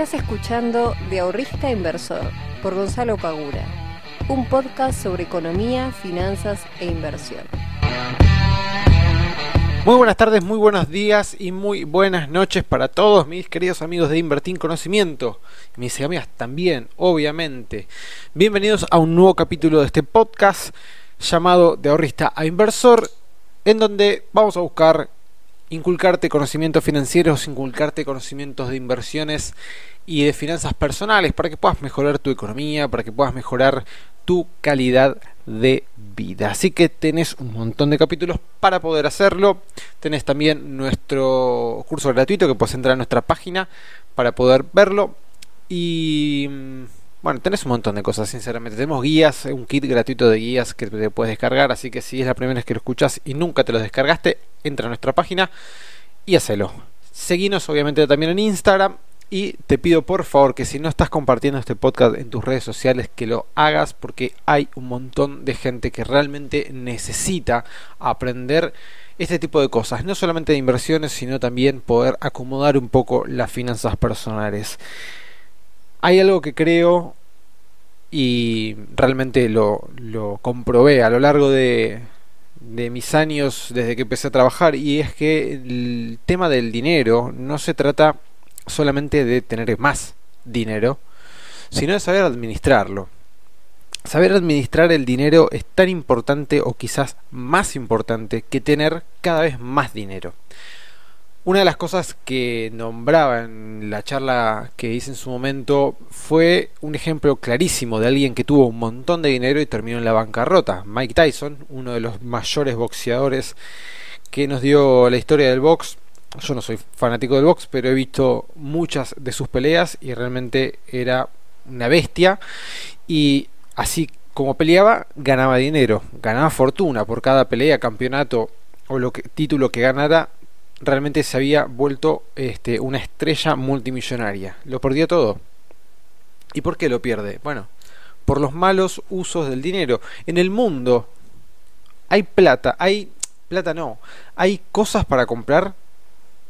Estás escuchando De Ahorrista Inversor por Gonzalo Pagura, un podcast sobre economía, finanzas e inversión. Muy buenas tardes, muy buenos días y muy buenas noches para todos mis queridos amigos de Invertir Conocimiento. Mis amigas también, obviamente. Bienvenidos a un nuevo capítulo de este podcast llamado De Ahorrista a Inversor, en donde vamos a buscar inculcarte conocimientos financieros, inculcarte conocimientos de inversiones y de finanzas personales para que puedas mejorar tu economía, para que puedas mejorar tu calidad de vida. Así que tenés un montón de capítulos para poder hacerlo. Tenés también nuestro curso gratuito que puedes entrar a nuestra página para poder verlo. Y mm, bueno, tenés un montón de cosas, sinceramente. Tenemos guías, un kit gratuito de guías que te puedes descargar. Así que si es la primera vez que lo escuchas y nunca te lo descargaste, entra a nuestra página y hacelo. Seguinos obviamente también en Instagram y te pido por favor que si no estás compartiendo este podcast en tus redes sociales que lo hagas porque hay un montón de gente que realmente necesita aprender este tipo de cosas, no solamente de inversiones, sino también poder acomodar un poco las finanzas personales. Hay algo que creo y realmente lo, lo comprobé a lo largo de, de mis años desde que empecé a trabajar y es que el tema del dinero no se trata solamente de tener más dinero, sino de saber administrarlo. Saber administrar el dinero es tan importante o quizás más importante que tener cada vez más dinero. Una de las cosas que nombraba en la charla que hice en su momento fue un ejemplo clarísimo de alguien que tuvo un montón de dinero y terminó en la bancarrota. Mike Tyson, uno de los mayores boxeadores que nos dio la historia del box. Yo no soy fanático del box, pero he visto muchas de sus peleas y realmente era una bestia. Y así como peleaba, ganaba dinero, ganaba fortuna por cada pelea, campeonato o lo que, título que ganara realmente se había vuelto este, una estrella multimillonaria. Lo perdió todo. ¿Y por qué lo pierde? Bueno, por los malos usos del dinero. En el mundo hay plata, hay plata no, hay cosas para comprar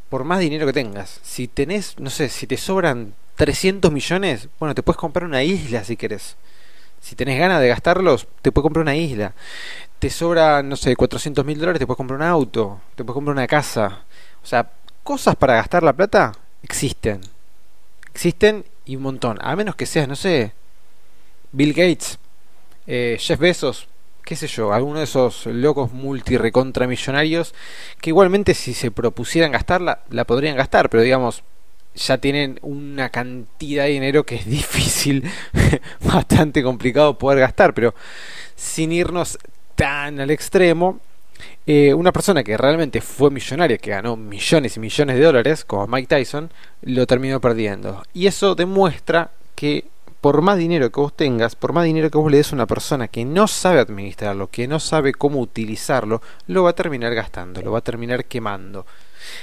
por más dinero que tengas. Si tenés, no sé, si te sobran 300 millones, bueno, te puedes comprar una isla si querés. Si tenés ganas de gastarlos, te puedes comprar una isla. Te sobra, no sé, 400 mil dólares, te puedes comprar un auto, te puedes comprar una casa. O sea, cosas para gastar la plata existen. Existen y un montón. A menos que seas, no sé, Bill Gates, eh, Jeff Bezos, qué sé yo, alguno de esos locos multirecontramillonarios que igualmente si se propusieran gastarla, la podrían gastar, pero digamos, ya tienen una cantidad de dinero que es difícil, bastante complicado poder gastar, pero sin irnos tan al extremo, eh, una persona que realmente fue millonaria, que ganó millones y millones de dólares, como Mike Tyson, lo terminó perdiendo. Y eso demuestra que por más dinero que vos tengas, por más dinero que vos le des a una persona que no sabe administrarlo, que no sabe cómo utilizarlo, lo va a terminar gastando, lo va a terminar quemando.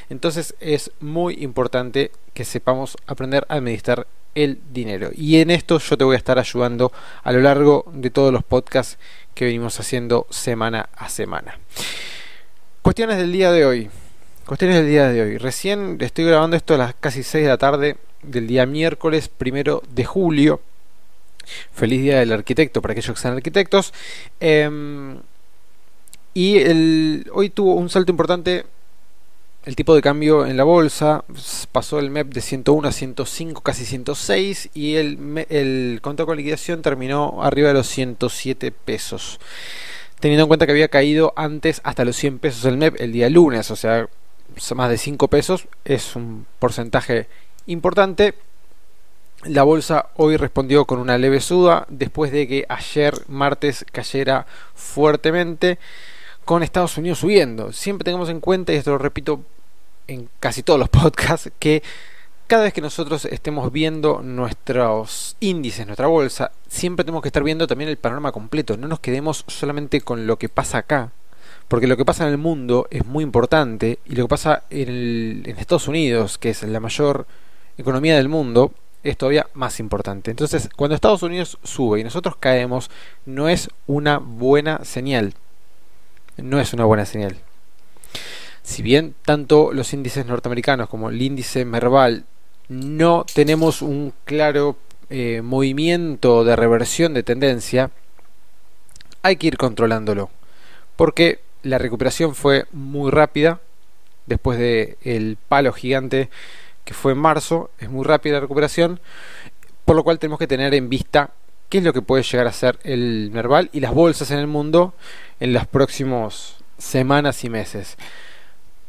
Entonces es muy importante que sepamos aprender a administrar el dinero. Y en esto yo te voy a estar ayudando a lo largo de todos los podcasts que venimos haciendo semana a semana. Cuestiones del día de hoy. Cuestiones del día de hoy. Recién estoy grabando esto a las casi 6 de la tarde del día miércoles primero de julio. Feliz día del arquitecto para aquellos que sean arquitectos. Em, y el, hoy tuvo un salto importante el tipo de cambio en la bolsa pasó el MEP de 101 a 105, casi 106 y el, el contado con liquidación terminó arriba de los 107 pesos. Teniendo en cuenta que había caído antes hasta los 100 pesos el MEP el día lunes, o sea, más de 5 pesos, es un porcentaje importante. La bolsa hoy respondió con una leve suda después de que ayer martes cayera fuertemente con Estados Unidos subiendo. Siempre tengamos en cuenta, y esto lo repito en casi todos los podcasts que cada vez que nosotros estemos viendo nuestros índices, nuestra bolsa, siempre tenemos que estar viendo también el panorama completo. No nos quedemos solamente con lo que pasa acá, porque lo que pasa en el mundo es muy importante y lo que pasa en, Estados Unidos, que es la mayor economía del mundo, es todavía más importante. Entonces, cuando Estados Unidos sube y nosotros caemos, no es una buena señal. No es una buena señal. Si bien tanto los índices norteamericanos como el índice Merval no tenemos un claro eh, movimiento de reversión de tendencia, hay que ir controlándolo. Porque la recuperación fue muy rápida después del el palo gigante que fue en marzo. Es muy rápida la recuperación. Por lo cual tenemos que tener en vista qué es lo que puede llegar a ser el Merval y las bolsas en el mundo en las próximas semanas y meses.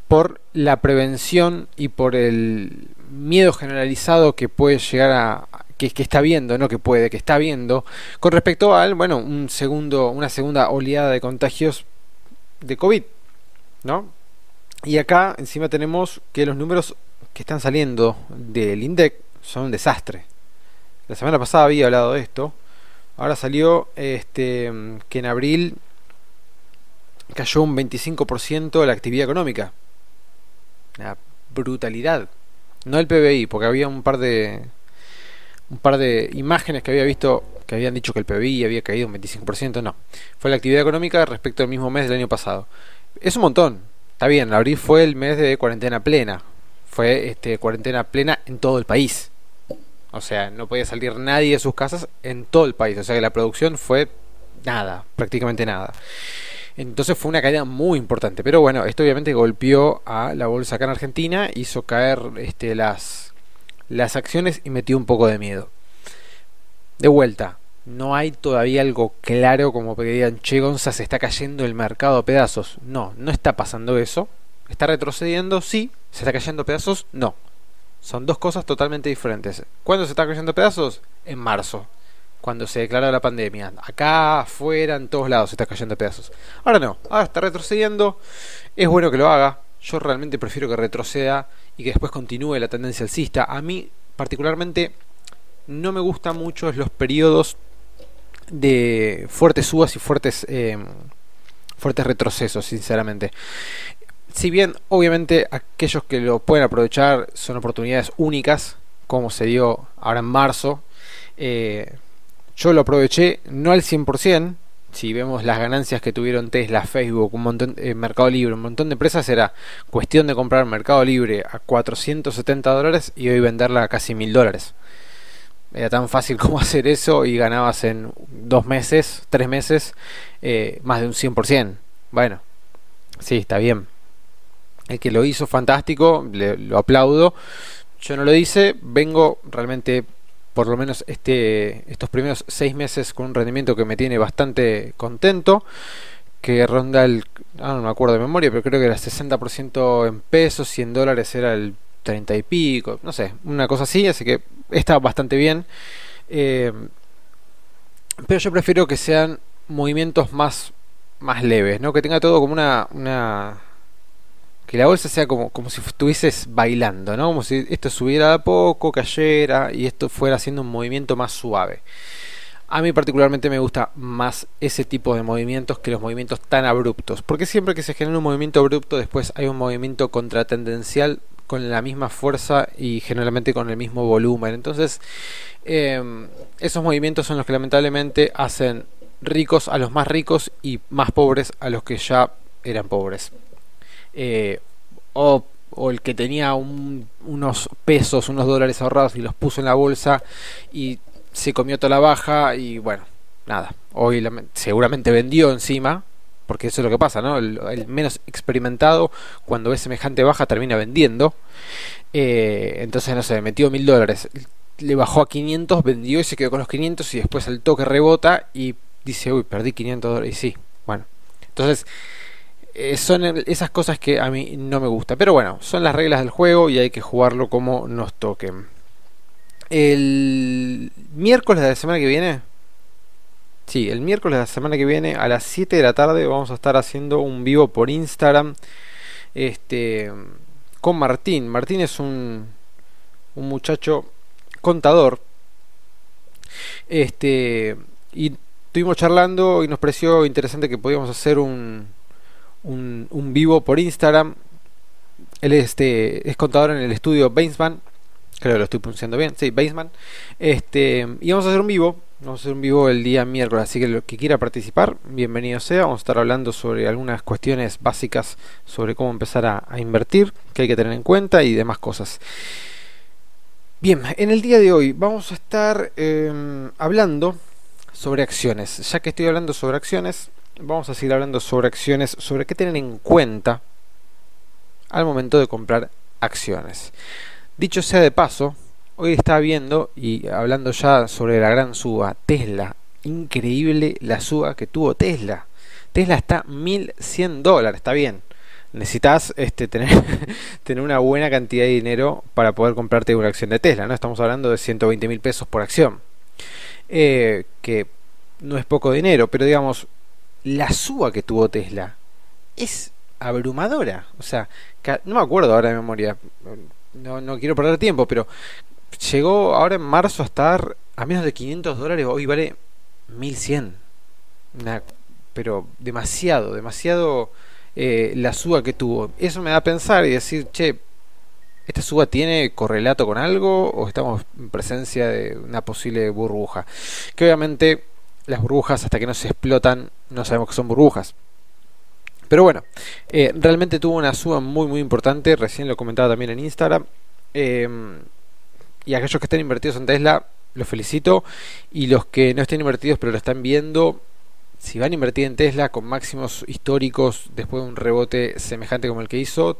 Por la prevención y por el miedo generalizado que puede llegar a, que, está viendo, no que puede, que está viendo, con respecto al, bueno, un segundo, una segunda oleada de contagios de COVID, ¿no? Y acá encima tenemos que los números que están saliendo del INDEC son un desastre. La semana pasada había hablado de esto. Ahora salió este que en abril cayó un 25% de la actividad económica. Una brutalidad. No el PBI, porque había un par de un par de imágenes que había visto que habían dicho que el PBI había caído un 25%, no. Fue la actividad económica respecto al mismo mes del año pasado. Es un montón. Está bien, abril fue el mes de cuarentena plena. Fue este, cuarentena plena en todo el país. O sea, no podía salir nadie de sus casas en todo el país. O sea que la producción fue nada, prácticamente nada. Entonces fue una caída muy importante. Pero bueno, esto obviamente golpeó a la bolsa acá en Argentina, hizo caer este, las, las acciones y metió un poco de miedo. De vuelta, no hay todavía algo claro como que digan, che, Gonza, se está cayendo el mercado a pedazos. No, no está pasando eso. ¿Está retrocediendo? Sí. ¿Se está cayendo a pedazos? No. Son dos cosas totalmente diferentes. ¿Cuándo se está cayendo a pedazos? En marzo, cuando se declaró la pandemia. Acá, afuera, en todos lados se está cayendo a pedazos. Ahora no, ahora está retrocediendo. Es bueno que lo haga. Yo realmente prefiero que retroceda y que después continúe la tendencia alcista. A mí, particularmente, no me gustan mucho los periodos de fuertes subas y fuertes, eh, fuertes retrocesos, sinceramente. Si bien, obviamente, aquellos que lo pueden aprovechar son oportunidades únicas, como se dio ahora en marzo, eh, yo lo aproveché no al 100%. Si vemos las ganancias que tuvieron Tesla, Facebook, un montón, eh, Mercado Libre, un montón de empresas, era cuestión de comprar Mercado Libre a 470 dólares y hoy venderla a casi 1000 dólares. Era tan fácil como hacer eso y ganabas en dos meses, tres meses, eh, más de un 100%. Bueno, sí, está bien. El que lo hizo fantástico, le, lo aplaudo. Yo no lo hice, vengo realmente por lo menos este, estos primeros seis meses con un rendimiento que me tiene bastante contento, que ronda el, ah, no me acuerdo de memoria, pero creo que era 60% en pesos, 100 dólares era el 30 y pico, no sé, una cosa así, así que está bastante bien. Eh, pero yo prefiero que sean movimientos más, más leves, ¿no? Que tenga todo como una que la bolsa sea como, como si estuvieses bailando, ¿no? Como si esto subiera a poco, cayera y esto fuera haciendo un movimiento más suave. A mí particularmente me gusta más ese tipo de movimientos que los movimientos tan abruptos, porque siempre que se genera un movimiento abrupto después hay un movimiento contratendencial con la misma fuerza y generalmente con el mismo volumen. Entonces, em, esos movimientos son los que lamentablemente hacen ricos a los más ricos y más pobres a los que ya eran pobres. Eh, o, el que tenía unos pesos, unos dólares ahorrados y los puso en la bolsa y se comió toda la baja y bueno, nada, hoy seguramente vendió encima porque eso es lo que pasa, ¿no? El, menos experimentado, cuando ve semejante baja, termina vendiendo. Eh, entonces, no sé, metió mil dólares, le bajó a 500, vendió y se quedó con los 500 y después al toque rebota y dice, uy, perdí 500 dólares. Y sí, bueno. Entonces, eh, son esas cosas que a mí no me gusta. Pero bueno, son las reglas del juego y hay que jugarlo como nos toquen. El miércoles de la semana que viene Sí, el miércoles de la semana que viene a las 7 de la tarde vamos a estar haciendo un vivo por Instagram este, con Martín. Martín es un, un muchacho contador. Este, y estuvimos charlando y nos pareció interesante que podíamos hacer un, un, vivo por Instagram. Él este, es contador en el estudio Bainsman. Creo que lo estoy pronunciando bien. Sí, Baseman. Este, y vamos a hacer un vivo Vamos a hacer un vivo el día miércoles, así que lo que quiera participar, bienvenido sea. Vamos a estar hablando sobre algunas cuestiones básicas sobre cómo empezar a, invertir, que hay que tener en cuenta y demás cosas. Bien, en el día de hoy vamos a estar eh, hablando sobre acciones. Ya que estoy hablando sobre acciones, vamos a seguir hablando sobre acciones, sobre qué tener en cuenta al momento de comprar acciones. Dicho sea de paso, hoy estaba viendo y hablando ya sobre la gran suba Tesla. Increíble la suba que tuvo Tesla. Tesla está 1100 dólares, está bien necesitas este, tener, tener una buena cantidad de dinero para poder comprarte una acción de Tesla, ¿no? Estamos hablando de 120 mil pesos por acción. Eh, que no es poco dinero, pero digamos, la suba que tuvo Tesla es abrumadora. O sea, no me acuerdo ahora de memoria, no, no quiero perder tiempo, pero llegó ahora en marzo a estar a menos de 500 dólares, hoy vale 1100. Una, pero demasiado, demasiado eh, la suba que tuvo. Eso me da a pensar y decir, che, ¿esta suba tiene correlato con algo o estamos en presencia de una posible burbuja? Que obviamente las burbujas hasta que no se explotan no sabemos que son burbujas. Pero bueno, eh, realmente tuvo una suba muy muy importante, recién lo comentaba también en Instagram. Em, y aquellos que estén invertidos en Tesla, los felicito. Y los que no estén invertidos pero lo están viendo, si van a invertir en Tesla con máximos históricos después de un rebote semejante como el que hizo,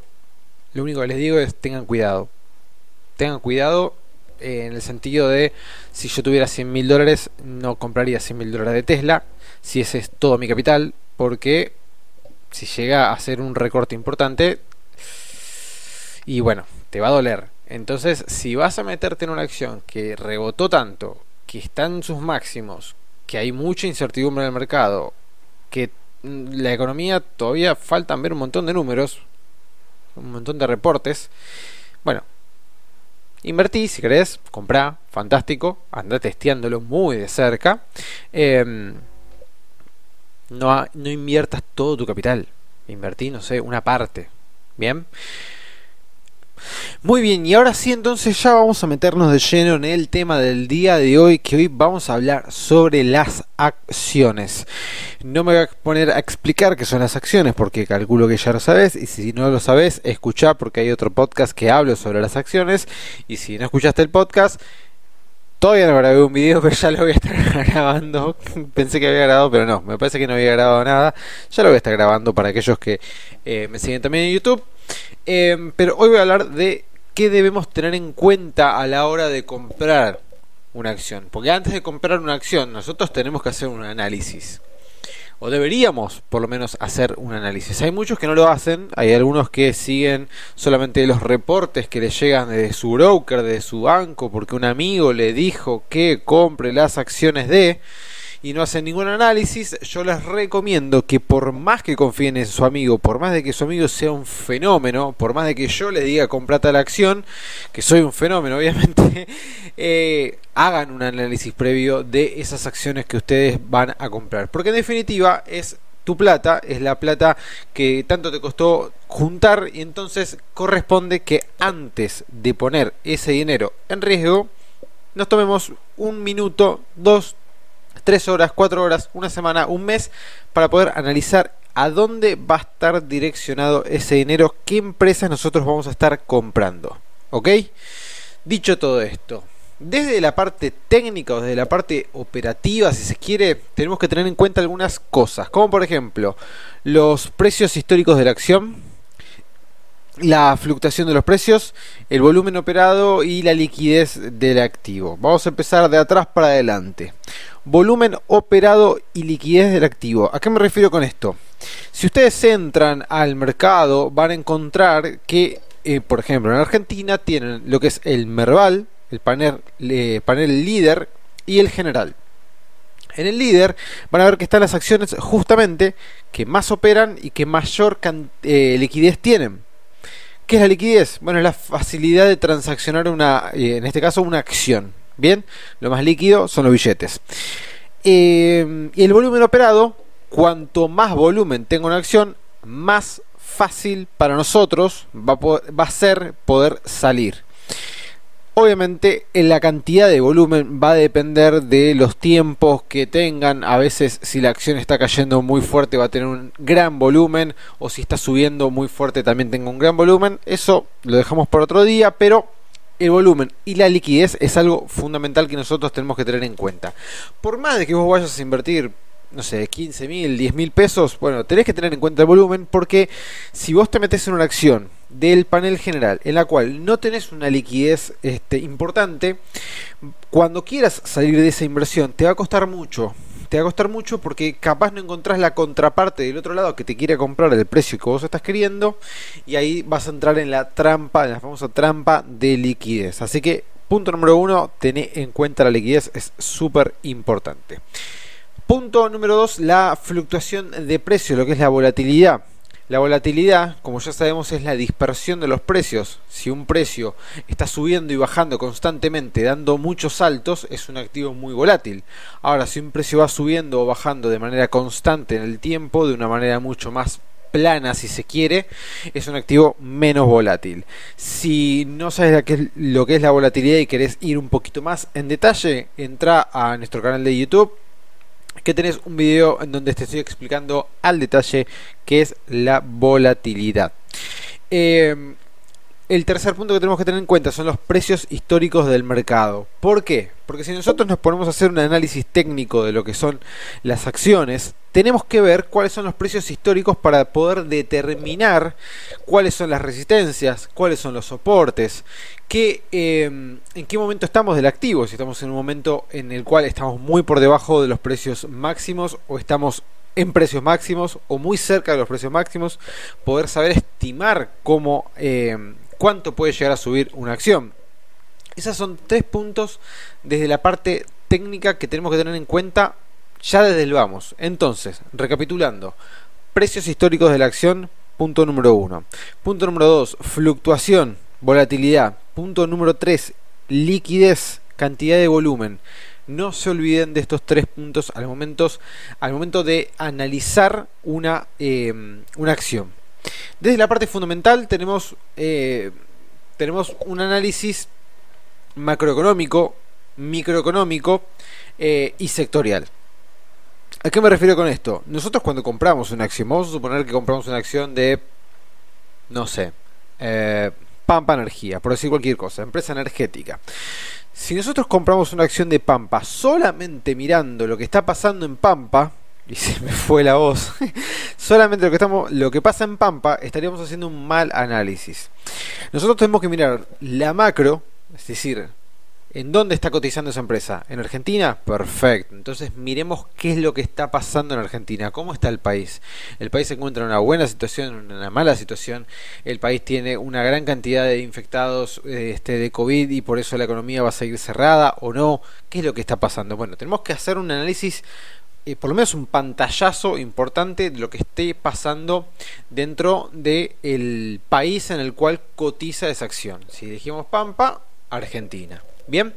lo único que les digo es tengan cuidado. Tengan cuidado eh, en el sentido de si yo tuviera 100 mil dólares no compraría 100 mil dólares de Tesla, si ese es todo mi capital, porque si llega a ser un recorte importante, y bueno, te va a doler. Entonces, si vas a meterte en una acción que rebotó tanto, que está en sus máximos, que hay mucha incertidumbre en el mercado, que la economía todavía faltan ver un montón de números, un montón de reportes. Bueno, invertí, si querés, comprá, fantástico, anda testeándolo muy de cerca. Em, no, no inviertas todo tu capital, invertí, no sé, una parte. Bien. Muy bien, y ahora sí entonces ya vamos a meternos de lleno en el tema del día de hoy, que hoy vamos a hablar sobre las acciones. No me voy a poner a explicar qué son las acciones, porque calculo que ya lo sabes, y si no lo sabes, escucha porque hay otro podcast que hablo sobre las acciones, y si no escuchaste el podcast, Todavía no grabé un video, pero ya lo voy a estar grabando. Pensé que había grabado, pero no, me parece que no había grabado nada. Ya lo voy a estar grabando para aquellos que eh, me siguen también en YouTube. Em, pero hoy voy a hablar de qué debemos tener en cuenta a la hora de comprar una acción. Porque antes de comprar una acción, nosotros tenemos que hacer un análisis. O deberíamos por lo menos hacer un análisis. Hay muchos que no lo hacen, hay algunos que siguen solamente los reportes que les llegan de su broker, de su banco, porque un amigo le dijo que compre las acciones de y no hacen ningún análisis, yo les recomiendo que por más que confíen en su amigo, por más de que su amigo sea un fenómeno, por más de que yo le diga comprate la acción, que soy un fenómeno obviamente, eh, hagan un análisis previo de esas acciones que ustedes van a comprar. Porque en definitiva es tu plata, es la plata que tanto te costó juntar y entonces corresponde que antes de poner ese dinero en riesgo, nos tomemos un minuto, dos, tres horas, cuatro horas, una semana, un mes, para poder analizar a dónde va a estar direccionado ese dinero, qué empresas nosotros vamos a estar comprando. ¿Ok? Dicho todo esto, desde la parte técnica o desde la parte operativa, si se quiere, tenemos que tener en cuenta algunas cosas, como por ejemplo los precios históricos de la acción, la fluctuación de los precios, el volumen operado y la liquidez del activo. Vamos a empezar de atrás para adelante. Volumen operado y liquidez del activo. ¿A qué me refiero con esto? Si ustedes entran al mercado van a encontrar que, eh, por ejemplo, en Argentina tienen lo que es el Merval, el panel, panel líder y el general. En el líder van a ver que están las acciones justamente que más operan y que mayor eh, liquidez tienen. ¿Qué es la liquidez? Bueno, es la facilidad de transaccionar una, eh, en este caso, una acción. Bien, lo más líquido son los billetes. Eh, y el volumen operado, cuanto más volumen tenga una acción, más fácil para nosotros va va a ser poder salir. Obviamente la cantidad de volumen va a depender de los tiempos que tengan. A veces si la acción está cayendo muy fuerte va a tener un gran volumen o si está subiendo muy fuerte también tenga un gran volumen. Eso lo dejamos por otro día, pero el volumen y la liquidez es algo fundamental que nosotros tenemos que tener en cuenta. Por más de que vos vayas a invertir, no sé, 15 mil, 10 mil pesos, bueno, tenés que tener en cuenta el volumen porque si vos te metes en una acción del panel general en la cual no tenés una liquidez este, importante, cuando quieras salir de esa inversión te va a costar mucho te va a costar mucho porque capaz no encontrás la contraparte del otro lado que te quiere comprar el precio que vos estás queriendo y ahí vas a entrar en la trampa, en la famosa trampa de liquidez. Así que punto número uno, tené en cuenta la liquidez, es súper importante. Punto número dos, la fluctuación de precio, lo que es la volatilidad. La volatilidad, como ya sabemos, es la dispersión de los precios. Si un precio está subiendo y bajando constantemente, dando muchos saltos, es un activo muy volátil. Ahora, si un precio va subiendo o bajando de manera constante en el tiempo, de una manera mucho más plana si se quiere, es un activo menos volátil. Si no sabes lo que es la volatilidad y querés ir un poquito más en detalle, entra a nuestro canal de YouTube que tenés un video en donde te estoy explicando al detalle qué es la volatilidad. Eh, el tercer punto que tenemos que tener en cuenta son los precios históricos del mercado. ¿Por qué? Porque si nosotros nos ponemos a hacer un análisis técnico de lo que son las acciones, tenemos que ver cuáles son los precios históricos para poder determinar cuáles son las resistencias, cuáles son los soportes, qué, em, en qué momento estamos del activo, si estamos en un momento en el cual estamos muy por debajo de los precios máximos o estamos en precios máximos o muy cerca de los precios máximos, poder saber estimar cómo... Em, cuánto puede llegar a subir una acción. Esos son tres puntos desde la parte técnica que tenemos que tener en cuenta ya desde el vamos. Entonces, recapitulando, precios históricos de la acción, punto número uno. Punto número dos, fluctuación, volatilidad. Punto número tres, liquidez, cantidad de volumen. No se olviden de estos tres puntos al momento, al momento de analizar una, eh, una acción. Desde la parte fundamental tenemos, eh, tenemos un análisis macroeconómico, microeconómico eh, y sectorial. ¿A qué me refiero con esto? Nosotros cuando compramos una acción, vamos a suponer que compramos una acción de, no sé, eh, Pampa Energía, por decir cualquier cosa, empresa energética. Si nosotros compramos una acción de Pampa solamente mirando lo que está pasando en Pampa, y se me fue la voz. Solamente lo que estamos, lo que pasa en Pampa, estaríamos haciendo un mal análisis. Nosotros tenemos que mirar la macro, es decir, ¿en dónde está cotizando esa empresa? ¿En Argentina? Perfecto. Entonces miremos qué es lo que está pasando en Argentina, cómo está el país. El país se encuentra en una buena situación, en una mala situación. El país tiene una gran cantidad de infectados este, de COVID y por eso la economía va a seguir cerrada o no. ¿Qué es lo que está pasando? Bueno, tenemos que hacer un análisis eh, por lo menos un pantallazo importante de lo que esté pasando dentro del país en el cual cotiza esa acción. Si dijimos Pampa, Argentina. Bien.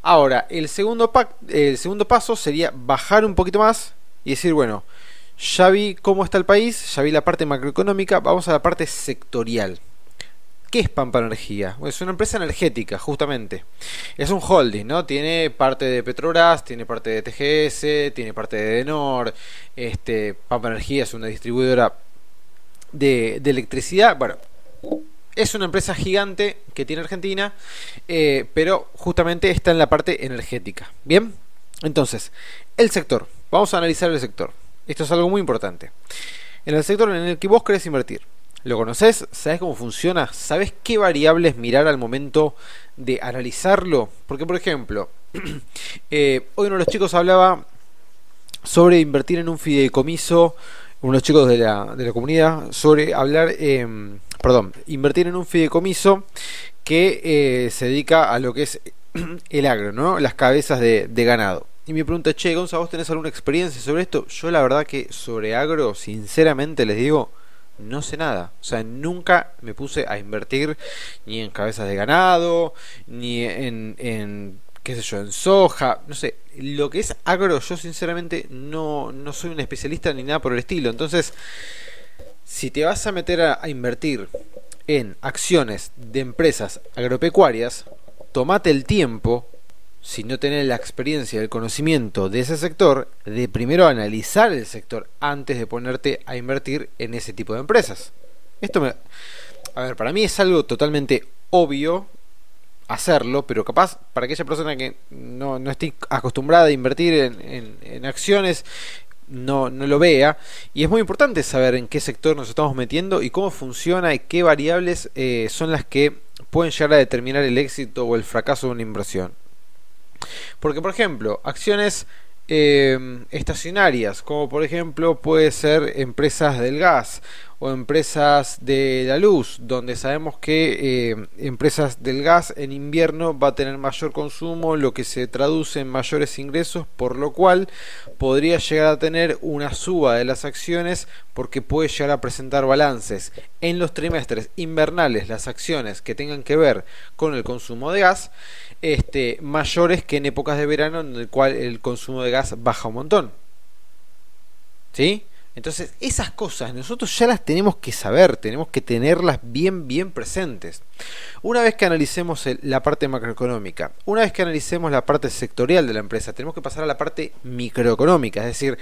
Ahora, el segundo, el segundo paso sería bajar un poquito más y decir, bueno, ya vi cómo está el país, ya vi la parte macroeconómica, vamos a la parte sectorial. ¿Qué es Pampa Energía? Es una empresa energética, justamente. Es un holding, ¿no? Tiene parte de Petrobras, tiene parte de TGS, tiene parte de Denor. Este, Pampa Energía es una distribuidora de, electricidad. Bueno, es una empresa gigante que tiene Argentina, eh, pero justamente está en la parte energética. Bien, entonces, el sector. Vamos a analizar el sector. Esto es algo muy importante. En el sector en el que vos querés invertir ¿Lo conoces? ¿Sabes cómo funciona? ¿Sabes qué variables mirar al momento de analizarlo? Porque, por ejemplo, eh, hoy uno de los chicos hablaba sobre invertir en un fideicomiso, uno de los chicos de la, de la comunidad, sobre hablar, eh, perdón, invertir en un fideicomiso que eh, se dedica a lo que es el agro, ¿no? Las cabezas de, de ganado. Y me pregunta, che, Gonzalo, ¿vos tenés alguna experiencia sobre esto? Yo la verdad que sobre agro, sinceramente les digo, no sé nada. O sea, nunca me puse a invertir ni en cabezas de ganado, ni en, en qué sé yo, en soja, no sé. Lo que es agro, yo sinceramente no, no soy un especialista ni nada por el estilo. Entonces, si te vas a meter a invertir en acciones de empresas agropecuarias, tomate el tiempo si no tenés la experiencia y el conocimiento de ese sector, de primero analizar el sector antes de ponerte a invertir en ese tipo de empresas. Esto me... A ver, para mí es algo totalmente obvio, hacerlo, pero capaz para aquella persona que no, no esté acostumbrada a invertir en, acciones, no, no, lo vea. Y es muy importante saber en qué sector nos estamos metiendo y cómo funciona y qué variables eh, son las que pueden llegar a determinar el éxito o el fracaso de una inversión. Porque, por ejemplo, acciones eh, estacionarias, como por ejemplo puede ser empresas del gas o empresas de la luz, donde sabemos que eh, empresas del gas en invierno va a tener mayor consumo, lo que se traduce en mayores ingresos, por lo cual podría llegar a tener una suba de las acciones porque puede llegar a presentar balances en los trimestres invernales, las acciones que tengan que ver con el consumo de gas, este, mayores que en épocas de verano en el cual el consumo de gas baja un montón. ¿Sí? Entonces, esas cosas nosotros ya las tenemos que saber, tenemos que tenerlas bien, bien presentes. Una vez que analicemos la parte macroeconómica, una vez que analicemos la parte sectorial de la empresa, tenemos que pasar a la parte microeconómica, es decir,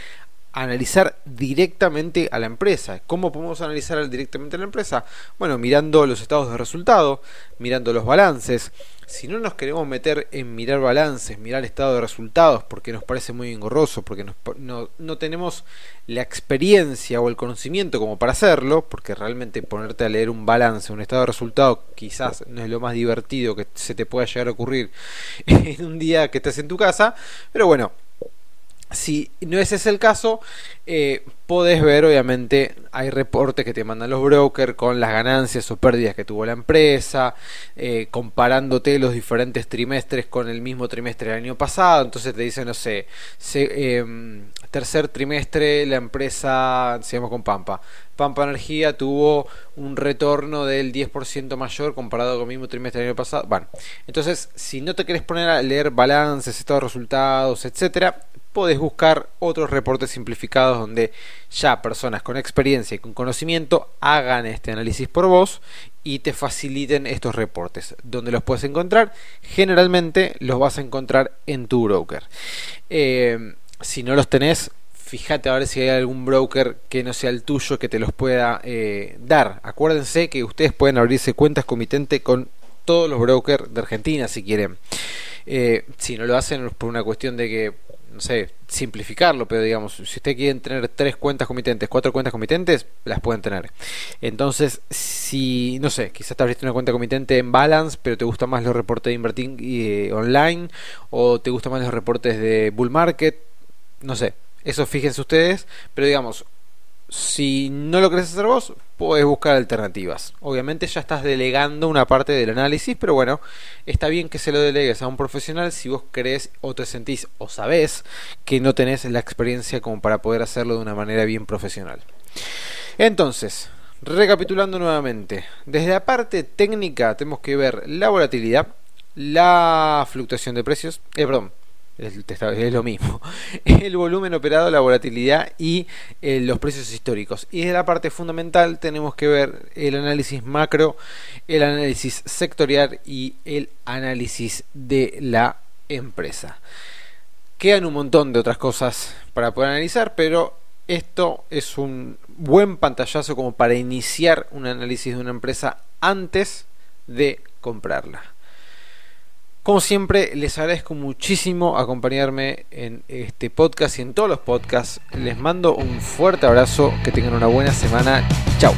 analizar directamente a la empresa. ¿Cómo podemos analizar directamente a la empresa? Bueno, mirando los estados de resultado, mirando los balances. Si no nos queremos meter en mirar balances, mirar estado de resultados, porque nos parece muy engorroso, porque no, no tenemos la experiencia o el conocimiento como para hacerlo, porque realmente ponerte a leer un balance, un estado de resultado, quizás no es lo más divertido que se te pueda llegar a ocurrir en un día que estés en tu casa, pero bueno, si no ese es el caso, eh, podés ver, obviamente, hay reportes que te mandan los brokers con las ganancias o pérdidas que tuvo la empresa, eh, comparándote los diferentes trimestres con el mismo trimestre del año pasado. Entonces te dicen, no sé, em, tercer trimestre la empresa, sigamos con Pampa, Pampa Energía tuvo un retorno del 10% mayor comparado con el mismo trimestre del año pasado. Bueno, entonces, si no te querés poner a leer balances, estados de resultados, etcétera, podés buscar otros reportes simplificados donde ya personas con experiencia y con conocimiento hagan este análisis por vos y te faciliten estos reportes. ¿Dónde los puedes encontrar? Generalmente los vas a encontrar en tu broker. Eh, si no los tenés, fíjate a ver si hay algún broker que no sea el tuyo que te los pueda eh, dar. Acuérdense que ustedes pueden abrirse cuentas comitente con todos los brokers de Argentina si quieren. Eh, si no lo hacen por una cuestión de que no sé, simplificarlo, pero digamos, si ustedes quieren tener tres cuentas comitentes, cuatro cuentas comitentes, las pueden tener. Entonces, si, no sé, quizás te abriste una cuenta comitente en Balance, pero te gustan más los reportes de invertir online, o te gustan más los reportes de Bull Market, no sé, eso fíjense ustedes, pero digamos, si no lo querés hacer vos, puedes buscar alternativas. Obviamente ya estás delegando una parte del análisis, pero bueno, está bien que se lo delegues a un profesional si vos crees o te sentís o sabés que no tenés la experiencia como para poder hacerlo de una manera bien profesional. Entonces, recapitulando nuevamente, desde la parte técnica tenemos que ver la volatilidad, la fluctuación de precios, eh, perdón, es, lo mismo. El volumen operado, la volatilidad y eh, los precios históricos. Y de la parte fundamental tenemos que ver el análisis macro, el análisis sectorial y el análisis de la empresa. Quedan un montón de otras cosas para poder analizar, pero esto es un buen pantallazo como para iniciar un análisis de una empresa antes de comprarla. Como siempre, les agradezco muchísimo acompañarme en este podcast y en todos los podcasts. Les mando un fuerte abrazo, que tengan una buena semana. Chao.